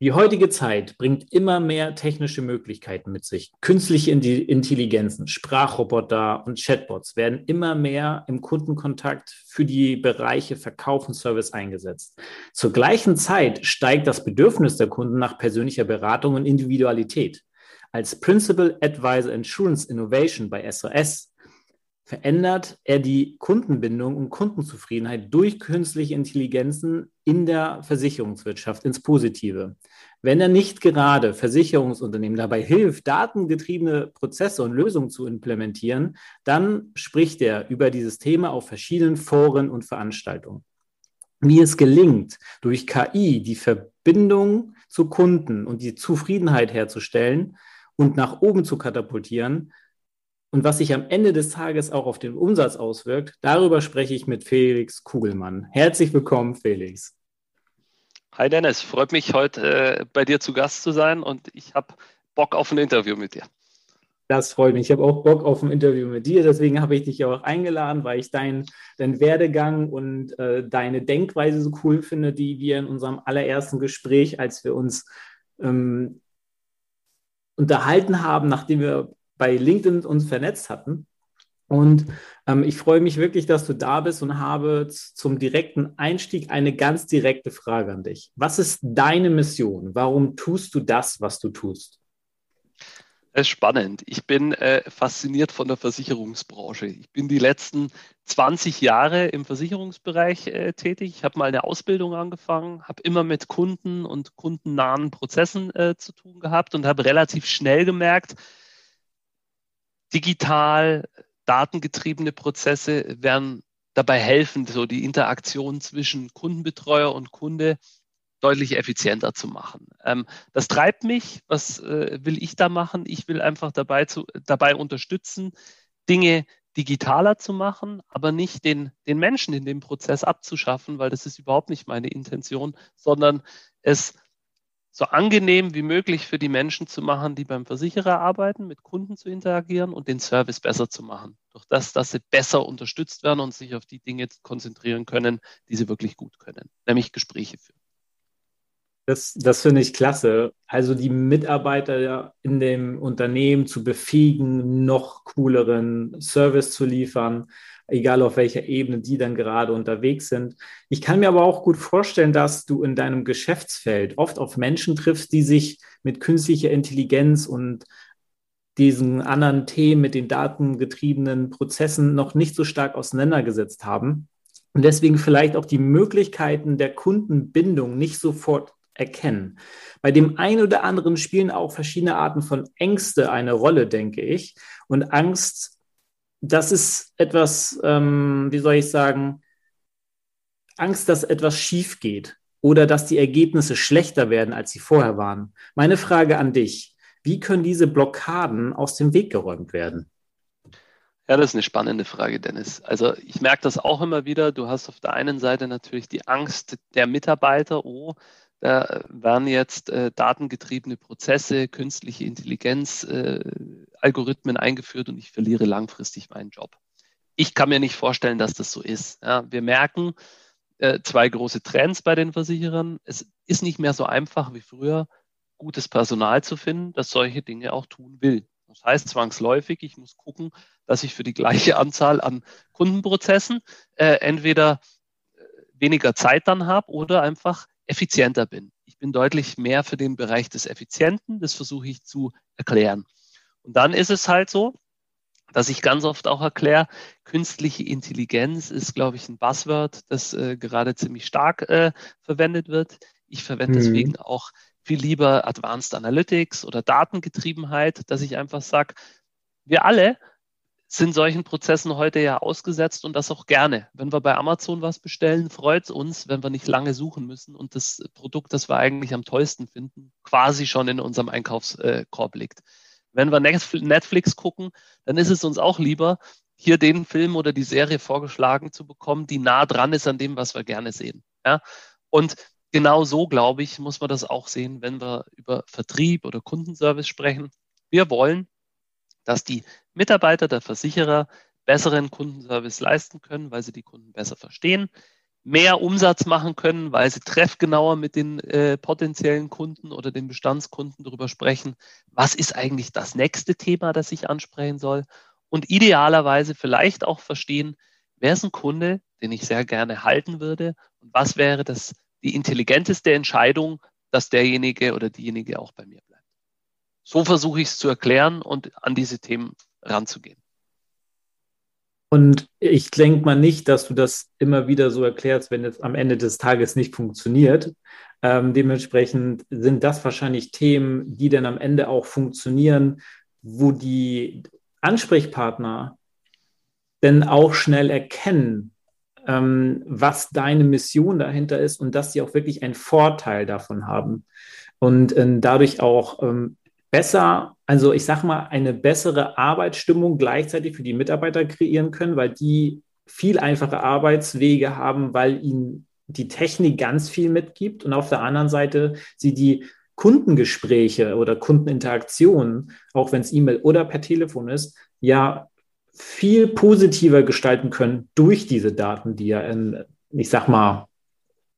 Die heutige Zeit bringt immer mehr technische Möglichkeiten mit sich. Künstliche Intelligenzen, Sprachroboter und Chatbots werden immer mehr im Kundenkontakt für die Bereiche Verkauf und Service eingesetzt. Zur gleichen Zeit steigt das Bedürfnis der Kunden nach persönlicher Beratung und Individualität. Als Principal Advisor Insurance Innovation bei SOS verändert er die Kundenbindung und Kundenzufriedenheit durch künstliche Intelligenzen in der Versicherungswirtschaft ins Positive. Wenn er nicht gerade Versicherungsunternehmen dabei hilft, datengetriebene Prozesse und Lösungen zu implementieren, dann spricht er über dieses Thema auf verschiedenen Foren und Veranstaltungen. Wie es gelingt, durch KI die Verbindung zu Kunden und die Zufriedenheit herzustellen und nach oben zu katapultieren, und was sich am Ende des Tages auch auf den Umsatz auswirkt, darüber spreche ich mit Felix Kugelmann. Herzlich willkommen, Felix. Hi Dennis, freut mich heute äh, bei dir zu Gast zu sein und ich habe Bock auf ein Interview mit dir. Das freut mich. Ich habe auch Bock auf ein Interview mit dir. Deswegen habe ich dich auch eingeladen, weil ich deinen dein Werdegang und äh, deine Denkweise so cool finde, die wir in unserem allerersten Gespräch, als wir uns ähm, unterhalten haben, nachdem wir bei LinkedIn uns vernetzt hatten. Und ähm, ich freue mich wirklich, dass du da bist und habe zum direkten Einstieg eine ganz direkte Frage an dich. Was ist deine Mission? Warum tust du das, was du tust? Ist spannend. Ich bin äh, fasziniert von der Versicherungsbranche. Ich bin die letzten 20 Jahre im Versicherungsbereich äh, tätig. Ich habe mal eine Ausbildung angefangen, habe immer mit Kunden und kundennahen Prozessen äh, zu tun gehabt und habe relativ schnell gemerkt, digital datengetriebene Prozesse werden dabei helfen, so die Interaktion zwischen Kundenbetreuer und Kunde deutlich effizienter zu machen. Ähm, das treibt mich. Was äh, will ich da machen? Ich will einfach dabei, zu, dabei unterstützen, Dinge digitaler zu machen, aber nicht den, den Menschen in dem Prozess abzuschaffen, weil das ist überhaupt nicht meine Intention, sondern es so angenehm wie möglich für die Menschen zu machen, die beim Versicherer arbeiten, mit Kunden zu interagieren und den Service besser zu machen. Durch das, dass sie besser unterstützt werden und sich auf die Dinge konzentrieren können, die sie wirklich gut können, nämlich Gespräche führen. Das, das finde ich klasse. Also die Mitarbeiter in dem Unternehmen zu befähigen, noch cooleren Service zu liefern, egal auf welcher Ebene die dann gerade unterwegs sind. Ich kann mir aber auch gut vorstellen, dass du in deinem Geschäftsfeld oft auf Menschen triffst, die sich mit künstlicher Intelligenz und diesen anderen Themen mit den datengetriebenen Prozessen noch nicht so stark auseinandergesetzt haben und deswegen vielleicht auch die Möglichkeiten der Kundenbindung nicht sofort erkennen. Bei dem einen oder anderen spielen auch verschiedene Arten von Ängste eine Rolle, denke ich. Und Angst das ist etwas, ähm, wie soll ich sagen, Angst, dass etwas schief geht oder dass die Ergebnisse schlechter werden, als sie vorher waren. Meine Frage an dich, wie können diese Blockaden aus dem Weg geräumt werden? Ja, das ist eine spannende Frage, Dennis. Also ich merke das auch immer wieder. Du hast auf der einen Seite natürlich die Angst der Mitarbeiter, oh, da werden jetzt äh, datengetriebene Prozesse, künstliche Intelligenz, äh, Algorithmen eingeführt und ich verliere langfristig meinen Job. Ich kann mir nicht vorstellen, dass das so ist. Ja, wir merken äh, zwei große Trends bei den Versicherern. Es ist nicht mehr so einfach wie früher, gutes Personal zu finden, das solche Dinge auch tun will. Das heißt zwangsläufig, ich muss gucken, dass ich für die gleiche Anzahl an Kundenprozessen äh, entweder äh, weniger Zeit dann habe oder einfach effizienter bin. Ich bin deutlich mehr für den Bereich des Effizienten, das versuche ich zu erklären. Und dann ist es halt so, dass ich ganz oft auch erkläre, künstliche Intelligenz ist, glaube ich, ein Buzzword, das äh, gerade ziemlich stark äh, verwendet wird. Ich verwende mhm. deswegen auch viel lieber Advanced Analytics oder Datengetriebenheit, dass ich einfach sage, wir alle sind solchen Prozessen heute ja ausgesetzt und das auch gerne. Wenn wir bei Amazon was bestellen, freut es uns, wenn wir nicht lange suchen müssen und das Produkt, das wir eigentlich am tollsten finden, quasi schon in unserem Einkaufskorb liegt. Wenn wir Netflix gucken, dann ist es uns auch lieber, hier den Film oder die Serie vorgeschlagen zu bekommen, die nah dran ist an dem, was wir gerne sehen. Ja? Und genau so, glaube ich, muss man das auch sehen, wenn wir über Vertrieb oder Kundenservice sprechen. Wir wollen, dass die Mitarbeiter der Versicherer besseren Kundenservice leisten können, weil sie die Kunden besser verstehen, mehr Umsatz machen können, weil sie treffgenauer mit den äh, potenziellen Kunden oder den Bestandskunden darüber sprechen, was ist eigentlich das nächste Thema, das ich ansprechen soll und idealerweise vielleicht auch verstehen, wer ist ein Kunde, den ich sehr gerne halten würde und was wäre das die intelligenteste Entscheidung, dass derjenige oder diejenige auch bei mir bleibt. So versuche ich es zu erklären und an diese Themen ranzugehen. Und ich denke mal nicht, dass du das immer wieder so erklärst, wenn es am Ende des Tages nicht funktioniert. Ähm, dementsprechend sind das wahrscheinlich Themen, die dann am Ende auch funktionieren, wo die Ansprechpartner denn auch schnell erkennen, ähm, was deine Mission dahinter ist und dass sie auch wirklich einen Vorteil davon haben und äh, dadurch auch ähm, besser, also ich sage mal, eine bessere Arbeitsstimmung gleichzeitig für die Mitarbeiter kreieren können, weil die viel einfache Arbeitswege haben, weil ihnen die Technik ganz viel mitgibt und auf der anderen Seite sie die Kundengespräche oder Kundeninteraktionen, auch wenn es E-Mail oder per Telefon ist, ja viel positiver gestalten können durch diese Daten, die ja, in, ich sag mal,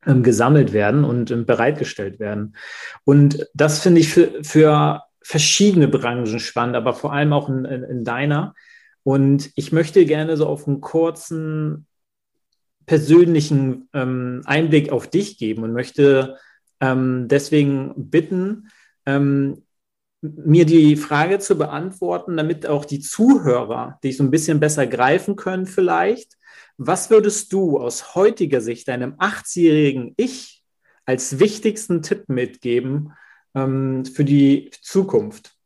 ähm, gesammelt werden und ähm, bereitgestellt werden. Und das finde ich für, für verschiedene Branchen spannend, aber vor allem auch in, in, in deiner. Und ich möchte gerne so auf einen kurzen persönlichen ähm, Einblick auf dich geben und möchte ähm, deswegen bitten, ähm, mir die Frage zu beantworten, damit auch die Zuhörer dich so ein bisschen besser greifen können vielleicht. Was würdest du aus heutiger Sicht deinem 80-jährigen Ich als wichtigsten Tipp mitgeben, ähm, für die Zukunft?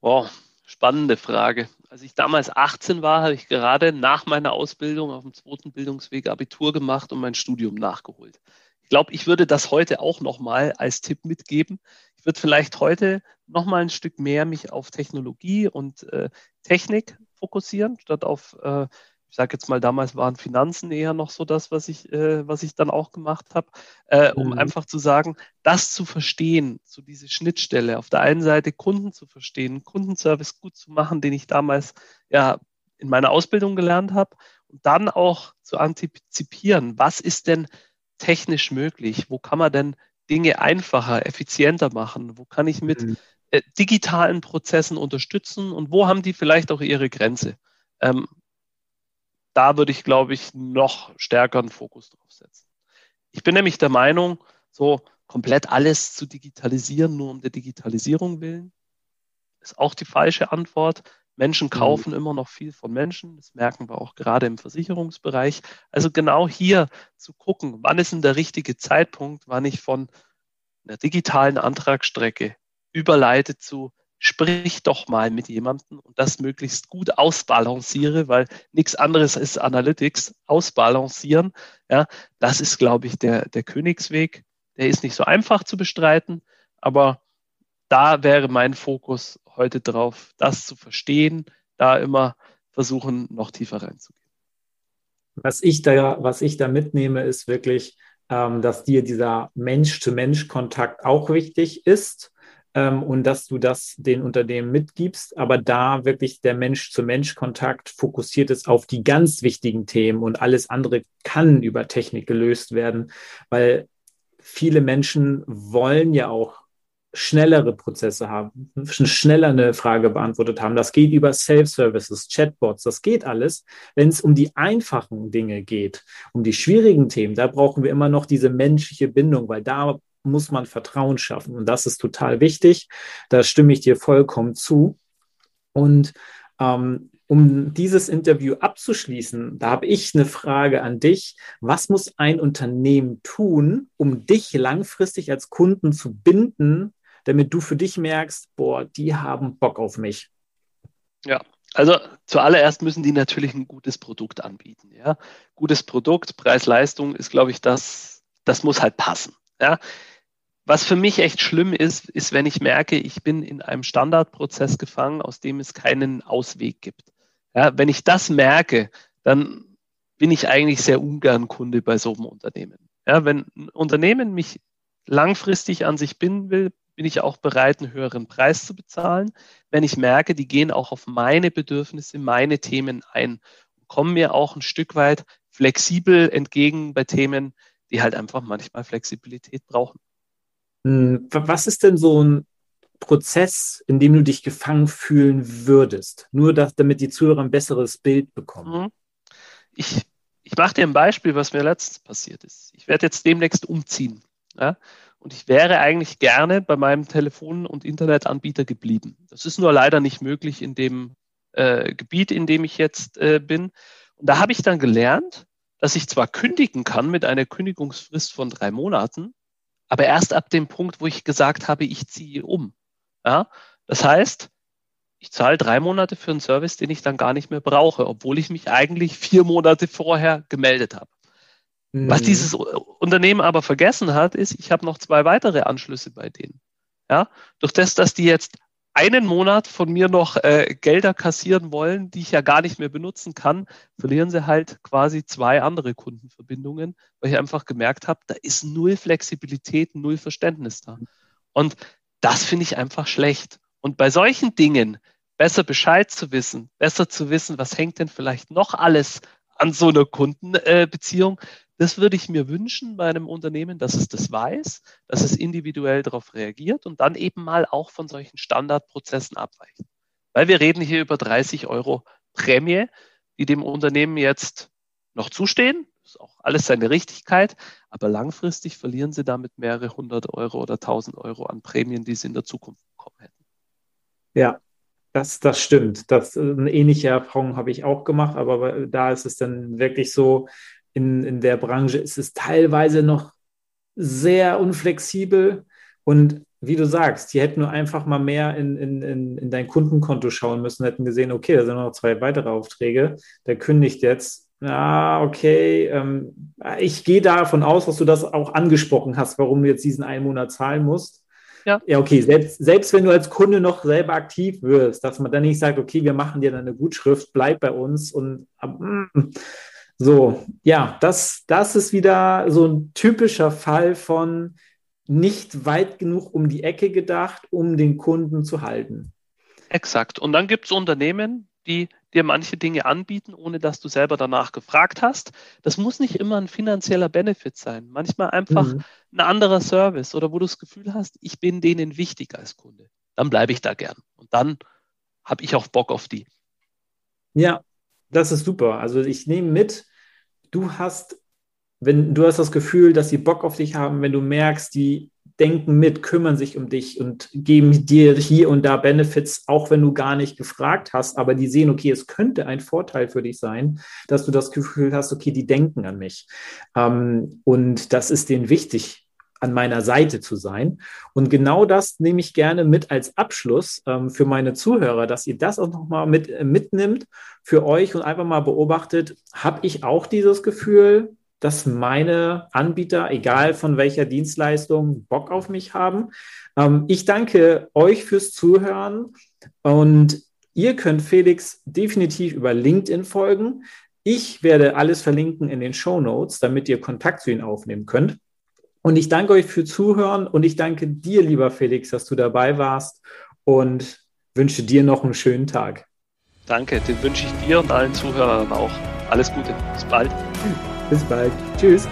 Wow, spannende Frage. Als ich damals 18 war, habe ich gerade nach meiner Ausbildung auf dem zweiten Bildungsweg Abitur gemacht und mein Studium nachgeholt. Ich glaube, ich würde das heute auch nochmal als Tipp mitgeben. Ich würde vielleicht heute nochmal ein Stück mehr mich auf Technologie und äh, Technik fokussieren, statt auf äh, ich sage jetzt mal, damals waren Finanzen eher noch so das, was ich, äh, was ich dann auch gemacht habe, äh, um mhm. einfach zu sagen, das zu verstehen, so diese Schnittstelle, auf der einen Seite Kunden zu verstehen, Kundenservice gut zu machen, den ich damals ja in meiner Ausbildung gelernt habe, und dann auch zu antizipieren, was ist denn technisch möglich, wo kann man denn Dinge einfacher, effizienter machen, wo kann ich mit mhm. äh, digitalen Prozessen unterstützen und wo haben die vielleicht auch ihre Grenze. Ähm, da würde ich, glaube ich, noch stärker einen Fokus drauf setzen. Ich bin nämlich der Meinung, so komplett alles zu digitalisieren, nur um der Digitalisierung willen, ist auch die falsche Antwort. Menschen mhm. kaufen mhm. immer noch viel von Menschen. Das merken wir auch gerade im Versicherungsbereich. Also genau hier zu gucken, wann ist denn der richtige Zeitpunkt, wann ich von einer digitalen Antragsstrecke überleite zu sprich doch mal mit jemandem und das möglichst gut ausbalanciere, weil nichts anderes ist Analytics, ausbalancieren. Ja, das ist, glaube ich, der, der Königsweg. Der ist nicht so einfach zu bestreiten, aber da wäre mein Fokus heute drauf, das zu verstehen, da immer versuchen, noch tiefer reinzugehen. Was ich da, was ich da mitnehme, ist wirklich, ähm, dass dir dieser Mensch-zu-Mensch-Kontakt auch wichtig ist ähm, und dass du das den Unternehmen mitgibst, aber da wirklich der Mensch-zu-Mensch-Kontakt fokussiert ist auf die ganz wichtigen Themen und alles andere kann über Technik gelöst werden, weil viele Menschen wollen ja auch schnellere Prozesse haben, schneller eine Frage beantwortet haben. Das geht über Self-Services, Chatbots, das geht alles. Wenn es um die einfachen Dinge geht, um die schwierigen Themen, da brauchen wir immer noch diese menschliche Bindung, weil da muss man Vertrauen schaffen. Und das ist total wichtig. Da stimme ich dir vollkommen zu. Und ähm, um dieses Interview abzuschließen, da habe ich eine Frage an dich. Was muss ein Unternehmen tun, um dich langfristig als Kunden zu binden, damit du für dich merkst, boah, die haben Bock auf mich? Ja, Also zuallererst müssen die natürlich ein gutes Produkt anbieten. Ja? Gutes Produkt, Preis-Leistung ist, glaube ich, das, das muss halt passen. Ja? Was für mich echt schlimm ist, ist, wenn ich merke, ich bin in einem Standardprozess gefangen, aus dem es keinen Ausweg gibt. Ja, wenn ich das merke, dann bin ich eigentlich sehr ungern Kunde bei so einem Unternehmen. Ja, wenn ein Unternehmen mich langfristig an sich binden will, bin ich auch bereit, einen höheren Preis zu bezahlen, wenn ich merke, die gehen auch auf meine Bedürfnisse, meine Themen ein und kommen mir auch ein Stück weit flexibel entgegen bei Themen, die halt einfach manchmal Flexibilität brauchen. Hm, was ist denn so ein Prozess, in dem du dich gefangen fühlen würdest? Nur dass, damit die Zuhörer ein besseres Bild bekommen. Mhm. Ich, ich mache dir ein Beispiel, was mir letztens passiert ist. Ich werde jetzt demnächst umziehen. Ja? Und ich wäre eigentlich gerne bei meinem Telefon- und Internetanbieter geblieben. Das ist nur leider nicht möglich in dem äh, Gebiet, in dem ich jetzt äh, bin. Und da habe ich dann gelernt, dass ich zwar kündigen kann mit einer Kündigungsfrist von drei Monaten, aber erst ab dem Punkt, wo ich gesagt habe, ich ziehe um. Ja? Das heißt, ich zahle drei Monate für einen Service, den ich dann gar nicht mehr brauche, obwohl ich mich eigentlich vier Monate vorher gemeldet habe. Mhm. Was dieses Unternehmen aber vergessen hat, ist, ich habe noch zwei weitere Anschlüsse bei denen. Ja? Durch das, dass die jetzt einen Monat von mir noch äh, Gelder kassieren wollen, die ich ja gar nicht mehr benutzen kann, verlieren sie halt quasi zwei andere Kundenverbindungen, weil ich einfach gemerkt habe, da ist null Flexibilität, null Verständnis da. Und das finde ich einfach schlecht. Und bei solchen Dingen besser Bescheid zu wissen, besser zu wissen, was hängt denn vielleicht noch alles an so einer Kundenbeziehung, äh, das würde ich mir wünschen bei einem Unternehmen, dass es das weiß, dass es individuell darauf reagiert und dann eben mal auch von solchen Standardprozessen abweicht. Weil wir reden hier über 30 Euro Prämie, die dem Unternehmen jetzt noch zustehen. Das ist auch alles seine Richtigkeit. Aber langfristig verlieren sie damit mehrere hundert Euro oder tausend Euro an Prämien, die sie in der Zukunft bekommen hätten. Ja, das, das stimmt. Das, eine ähnliche Erfahrung habe ich auch gemacht, aber da ist es dann wirklich so, in, in der Branche ist es teilweise noch sehr unflexibel. Und wie du sagst, die hätten nur einfach mal mehr in, in, in, in dein Kundenkonto schauen müssen, hätten gesehen, okay, da sind noch zwei weitere Aufträge, der kündigt jetzt. Ja, okay, ähm, ich gehe davon aus, dass du das auch angesprochen hast, warum du jetzt diesen einen Monat zahlen musst. Ja. ja, okay, selbst, selbst wenn du als Kunde noch selber aktiv wirst, dass man dann nicht sagt, okay, wir machen dir dann eine Gutschrift, bleib bei uns und mm, so, ja, das, das ist wieder so ein typischer Fall von nicht weit genug um die Ecke gedacht, um den Kunden zu halten. Exakt. Und dann gibt es Unternehmen, die dir manche Dinge anbieten, ohne dass du selber danach gefragt hast. Das muss nicht immer ein finanzieller Benefit sein. Manchmal einfach mhm. ein anderer Service oder wo du das Gefühl hast, ich bin denen wichtig als Kunde. Dann bleibe ich da gern. Und dann habe ich auch Bock auf die. Ja, das ist super. Also ich nehme mit, du hast, wenn du hast das Gefühl, dass sie Bock auf dich haben, wenn du merkst, die denken mit, kümmern sich um dich und geben dir hier und da Benefits, auch wenn du gar nicht gefragt hast, aber die sehen, okay, es könnte ein Vorteil für dich sein, dass du das Gefühl hast, okay, die denken an mich. Ähm, und das ist denen wichtig, an meiner Seite zu sein. Und genau das nehme ich gerne mit als Abschluss ähm, für meine Zuhörer, dass ihr das auch nochmal mit, äh, mitnimmt für euch und einfach mal beobachtet, habe ich auch dieses Gefühl, dass meine Anbieter, egal von welcher Dienstleistung, Bock auf mich haben. Ähm, ich danke euch fürs Zuhören und ihr könnt Felix definitiv über LinkedIn folgen. Ich werde alles verlinken in den Show Notes, damit ihr Kontakt zu ihm aufnehmen könnt. Und ich danke euch für Zuhören und ich danke dir, lieber Felix, dass du dabei warst und wünsche dir noch einen schönen Tag. Danke, den wünsche ich dir und allen Zuhörern auch. Alles Gute. Bis bald. Bis bald. Tschüss.